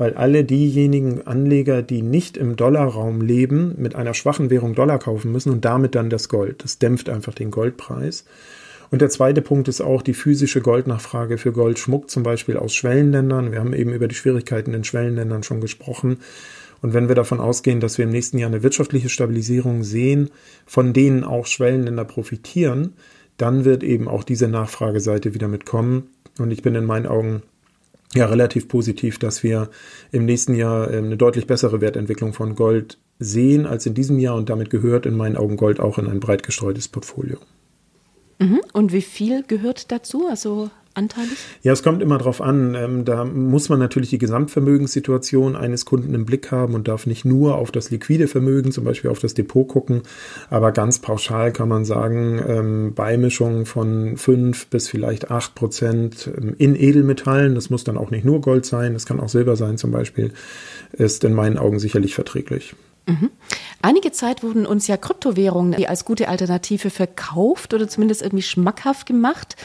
C: weil alle diejenigen Anleger, die nicht im Dollarraum leben, mit einer schwachen Währung Dollar kaufen müssen und damit dann das Gold. Das dämpft einfach den Goldpreis. Und der zweite Punkt ist auch die physische Goldnachfrage für Goldschmuck, zum Beispiel aus Schwellenländern. Wir haben eben über die Schwierigkeiten in Schwellenländern schon gesprochen. Und wenn wir davon ausgehen, dass wir im nächsten Jahr eine wirtschaftliche Stabilisierung sehen, von denen auch Schwellenländer profitieren, dann wird eben auch diese Nachfrageseite wieder mitkommen. Und ich bin in meinen Augen ja relativ positiv, dass wir im nächsten Jahr ähm, eine deutlich bessere Wertentwicklung von Gold sehen als in diesem Jahr und damit gehört in meinen Augen Gold auch in ein breit gestreutes Portfolio.
A: Mhm. Und wie viel gehört dazu? Also anteilig?
C: Ja, es kommt immer darauf an. Ähm, da muss man natürlich die Gesamtvermögenssituation eines Kunden im Blick haben und darf nicht nur auf das liquide Vermögen, zum Beispiel auf das Depot gucken. Aber ganz pauschal kann man sagen, ähm, Beimischung von fünf bis vielleicht acht Prozent ähm, in Edelmetallen, das muss dann auch nicht nur Gold sein, das kann auch Silber sein zum Beispiel, ist in meinen Augen sicherlich verträglich.
A: Mhm. Einige Zeit wurden uns ja Kryptowährungen als gute Alternative verkauft oder zumindest irgendwie schmackhaft gemacht.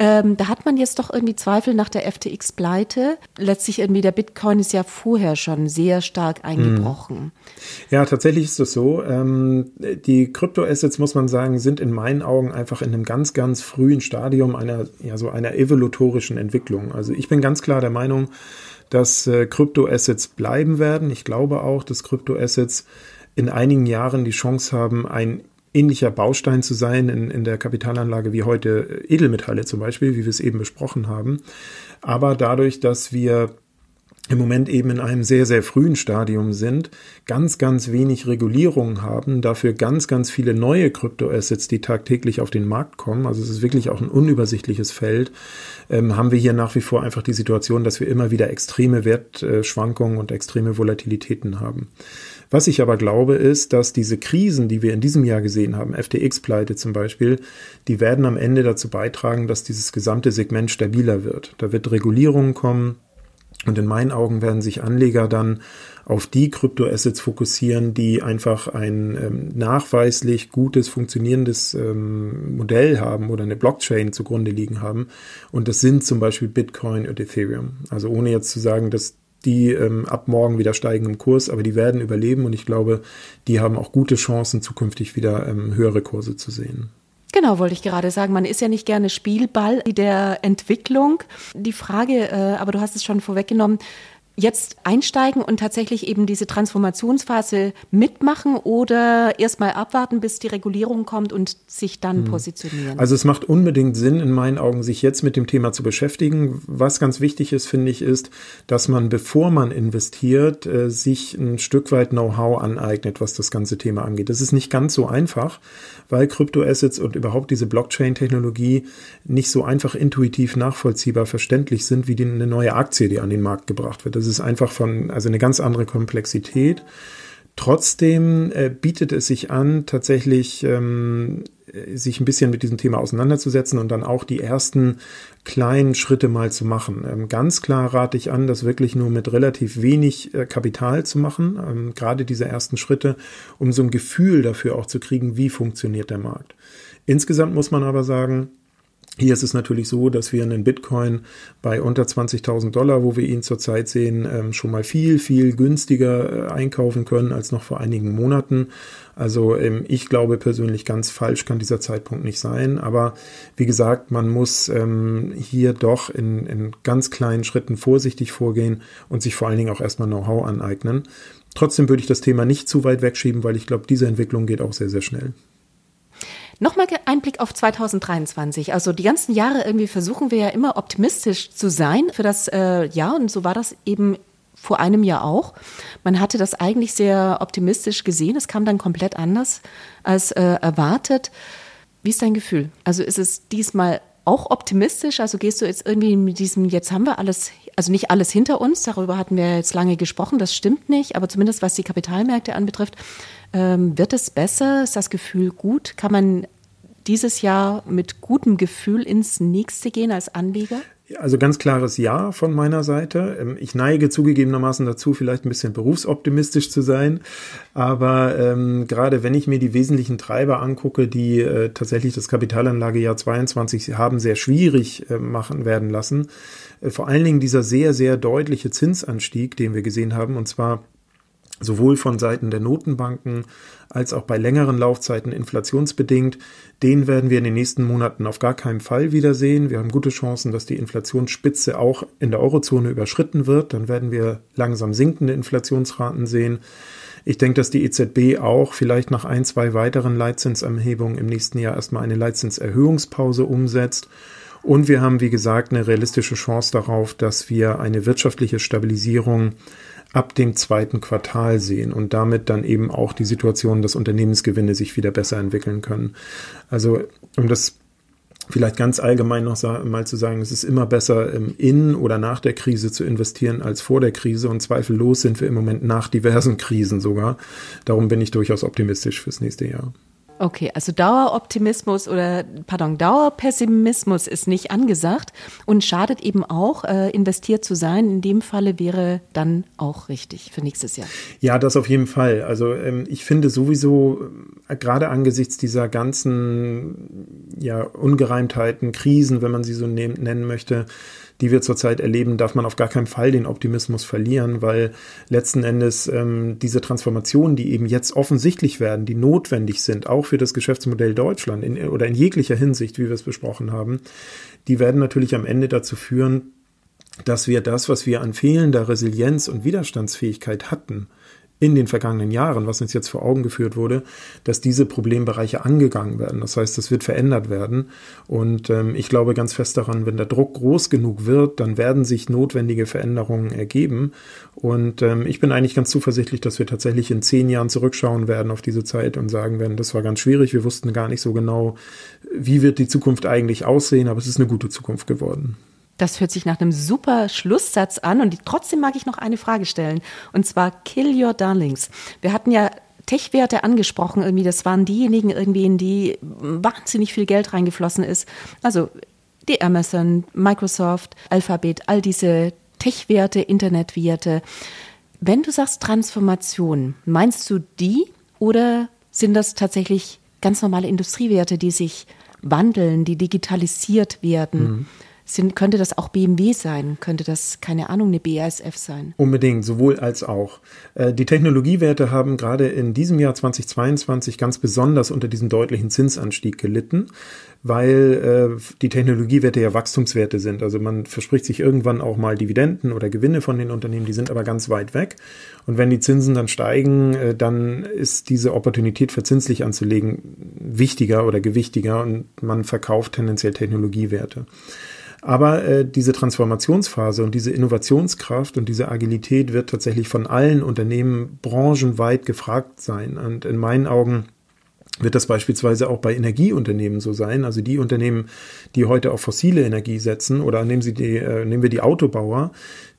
A: Ähm, da hat man jetzt doch irgendwie Zweifel nach der FTX-Pleite. Letztlich irgendwie der Bitcoin ist ja vorher schon sehr stark eingebrochen. Hm.
C: Ja, tatsächlich ist es so. Ähm, die Kryptoassets, muss man sagen, sind in meinen Augen einfach in einem ganz, ganz frühen Stadium einer, ja, so einer evolutorischen Entwicklung. Also ich bin ganz klar der Meinung, dass äh, Kryptoassets bleiben werden. Ich glaube auch, dass Kryptoassets in einigen Jahren die Chance haben, ein ähnlicher Baustein zu sein in, in der Kapitalanlage wie heute Edelmetalle zum Beispiel, wie wir es eben besprochen haben. Aber dadurch, dass wir im Moment eben in einem sehr, sehr frühen Stadium sind, ganz, ganz wenig Regulierung haben, dafür ganz, ganz viele neue Kryptoassets, die tagtäglich auf den Markt kommen, also es ist wirklich auch ein unübersichtliches Feld, ähm, haben wir hier nach wie vor einfach die Situation, dass wir immer wieder extreme Wertschwankungen und extreme Volatilitäten haben. Was ich aber glaube, ist, dass diese Krisen, die wir in diesem Jahr gesehen haben, FTX-Pleite zum Beispiel, die werden am Ende dazu beitragen, dass dieses gesamte Segment stabiler wird. Da wird Regulierung kommen, und in meinen Augen werden sich Anleger dann auf die Kryptoassets fokussieren, die einfach ein ähm, nachweislich gutes, funktionierendes ähm, Modell haben oder eine Blockchain zugrunde liegen haben. Und das sind zum Beispiel Bitcoin und Ethereum. Also ohne jetzt zu sagen, dass die ähm, ab morgen wieder steigen im Kurs, aber die werden überleben und ich glaube, die haben auch gute Chancen, zukünftig wieder ähm, höhere Kurse zu sehen.
A: Genau, wollte ich gerade sagen. Man ist ja nicht gerne Spielball der Entwicklung. Die Frage, äh, aber du hast es schon vorweggenommen, jetzt einsteigen und tatsächlich eben diese Transformationsphase mitmachen oder erstmal abwarten, bis die Regulierung kommt und sich dann hm. positionieren?
C: Also es macht unbedingt Sinn, in meinen Augen, sich jetzt mit dem Thema zu beschäftigen. Was ganz wichtig ist, finde ich, ist, dass man, bevor man investiert, äh, sich ein Stück weit Know-how aneignet, was das ganze Thema angeht. Das ist nicht ganz so einfach, weil Kryptoassets und überhaupt diese Blockchain-Technologie nicht so einfach intuitiv nachvollziehbar verständlich sind, wie die, eine neue Aktie, die an den Markt gebracht wird. Das ist einfach von, also eine ganz andere Komplexität. Trotzdem äh, bietet es sich an, tatsächlich ähm, sich ein bisschen mit diesem Thema auseinanderzusetzen und dann auch die ersten kleinen Schritte mal zu machen. Ähm, ganz klar rate ich an, das wirklich nur mit relativ wenig äh, Kapital zu machen, ähm, gerade diese ersten Schritte, um so ein Gefühl dafür auch zu kriegen, wie funktioniert der Markt. Insgesamt muss man aber sagen, hier ist es natürlich so, dass wir einen Bitcoin bei unter 20.000 Dollar, wo wir ihn zurzeit sehen, ähm, schon mal viel, viel günstiger äh, einkaufen können als noch vor einigen Monaten. Also ähm, ich glaube persönlich ganz falsch kann dieser Zeitpunkt nicht sein. Aber wie gesagt, man muss ähm, hier doch in, in ganz kleinen Schritten vorsichtig vorgehen und sich vor allen Dingen auch erstmal Know-how aneignen. Trotzdem würde ich das Thema nicht zu weit wegschieben, weil ich glaube, diese Entwicklung geht auch sehr, sehr schnell.
A: Nochmal ein Blick auf 2023. Also die ganzen Jahre irgendwie versuchen wir ja immer optimistisch zu sein für das äh, Jahr und so war das eben vor einem Jahr auch. Man hatte das eigentlich sehr optimistisch gesehen. Es kam dann komplett anders als äh, erwartet. Wie ist dein Gefühl? Also ist es diesmal auch optimistisch? Also gehst du jetzt irgendwie mit diesem, jetzt haben wir alles, also nicht alles hinter uns, darüber hatten wir jetzt lange gesprochen, das stimmt nicht, aber zumindest was die Kapitalmärkte anbetrifft, ähm, wird es besser? Ist das Gefühl gut? Kann man dieses Jahr mit gutem Gefühl ins nächste gehen als Anleger?
C: Also ganz klares Ja von meiner Seite. Ähm, ich neige zugegebenermaßen dazu, vielleicht ein bisschen berufsoptimistisch zu sein. Aber ähm, gerade wenn ich mir die wesentlichen Treiber angucke, die äh, tatsächlich das Kapitalanlagejahr 22 haben sehr schwierig äh, machen werden lassen, vor allen Dingen dieser sehr, sehr deutliche Zinsanstieg, den wir gesehen haben, und zwar sowohl von Seiten der Notenbanken als auch bei längeren Laufzeiten inflationsbedingt. Den werden wir in den nächsten Monaten auf gar keinen Fall wiedersehen. Wir haben gute Chancen, dass die Inflationsspitze auch in der Eurozone überschritten wird. Dann werden wir langsam sinkende Inflationsraten sehen. Ich denke, dass die EZB auch vielleicht nach ein, zwei weiteren Leitzinserhebungen im nächsten Jahr erstmal eine Leitzinserhöhungspause umsetzt. Und wir haben, wie gesagt, eine realistische Chance darauf, dass wir eine wirtschaftliche Stabilisierung ab dem zweiten Quartal sehen und damit dann eben auch die Situation, dass Unternehmensgewinne sich wieder besser entwickeln können. Also um das vielleicht ganz allgemein noch mal zu sagen, es ist immer besser, in oder nach der Krise zu investieren als vor der Krise und zweifellos sind wir im Moment nach diversen Krisen sogar. Darum bin ich durchaus optimistisch fürs nächste Jahr.
A: Okay, also Daueroptimismus oder, pardon, Dauerpessimismus ist nicht angesagt und schadet eben auch, äh, investiert zu sein. In dem Falle wäre dann auch richtig für nächstes Jahr.
C: Ja, das auf jeden Fall. Also ähm, ich finde sowieso, äh, gerade angesichts dieser ganzen ja, Ungereimtheiten, Krisen, wenn man sie so nennen möchte, die wir zurzeit erleben, darf man auf gar keinen Fall den Optimismus verlieren, weil letzten Endes ähm, diese Transformationen, die eben jetzt offensichtlich werden, die notwendig sind, auch für das Geschäftsmodell Deutschland in, oder in jeglicher Hinsicht, wie wir es besprochen haben, die werden natürlich am Ende dazu führen, dass wir das, was wir an fehlender Resilienz und Widerstandsfähigkeit hatten, in den vergangenen Jahren, was uns jetzt vor Augen geführt wurde, dass diese Problembereiche angegangen werden. Das heißt, es wird verändert werden. Und ähm, ich glaube ganz fest daran, wenn der Druck groß genug wird, dann werden sich notwendige Veränderungen ergeben. Und ähm, ich bin eigentlich ganz zuversichtlich, dass wir tatsächlich in zehn Jahren zurückschauen werden auf diese Zeit und sagen werden, das war ganz schwierig. Wir wussten gar nicht so genau, wie wird die Zukunft eigentlich aussehen, aber es ist eine gute Zukunft geworden.
A: Das hört sich nach einem super Schlusssatz an und trotzdem mag ich noch eine Frage stellen. Und zwar Kill Your Darlings. Wir hatten ja Tech-Werte angesprochen, irgendwie, das waren diejenigen irgendwie, in die wahnsinnig viel Geld reingeflossen ist. Also die Amazon, Microsoft, Alphabet, all diese Tech-Werte, Internet-Werte. Wenn du sagst Transformation, meinst du die oder sind das tatsächlich ganz normale Industriewerte, die sich wandeln, die digitalisiert werden? Mhm. Sind, könnte das auch BMW sein? Könnte das, keine Ahnung, eine BASF sein?
C: Unbedingt, sowohl als auch. Äh, die Technologiewerte haben gerade in diesem Jahr 2022 ganz besonders unter diesem deutlichen Zinsanstieg gelitten, weil äh, die Technologiewerte ja Wachstumswerte sind. Also man verspricht sich irgendwann auch mal Dividenden oder Gewinne von den Unternehmen, die sind aber ganz weit weg. Und wenn die Zinsen dann steigen, äh, dann ist diese Opportunität verzinslich anzulegen wichtiger oder gewichtiger und man verkauft tendenziell Technologiewerte. Aber äh, diese Transformationsphase und diese Innovationskraft und diese Agilität wird tatsächlich von allen Unternehmen branchenweit gefragt sein. Und in meinen Augen wird das beispielsweise auch bei Energieunternehmen so sein. Also die Unternehmen, die heute auf fossile Energie setzen, oder nehmen Sie die, äh, nehmen wir die Autobauer,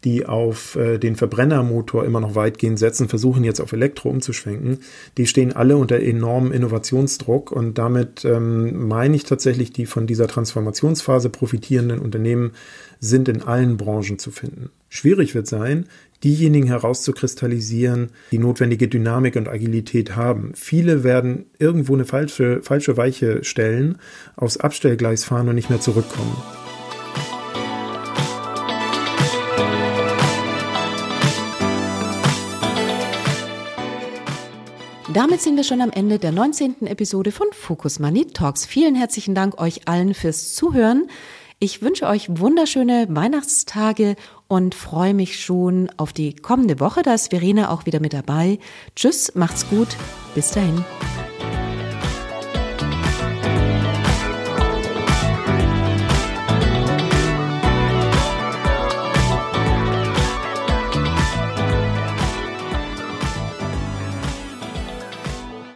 C: die auf äh, den Verbrennermotor immer noch weitgehend setzen, versuchen jetzt auf Elektro umzuschwenken, die stehen alle unter enormem Innovationsdruck und damit ähm, meine ich tatsächlich, die von dieser Transformationsphase profitierenden Unternehmen sind in allen Branchen zu finden. Schwierig wird sein, diejenigen herauszukristallisieren, die notwendige Dynamik und Agilität haben. Viele werden irgendwo eine falsche, falsche Weiche stellen, aufs Abstellgleis fahren und nicht mehr zurückkommen.
A: Damit sind wir schon am Ende der 19. Episode von Focus Money Talks. Vielen herzlichen Dank euch allen fürs Zuhören. Ich wünsche euch wunderschöne Weihnachtstage und freue mich schon auf die kommende Woche. Da ist Verena auch wieder mit dabei. Tschüss, macht's gut. Bis dahin.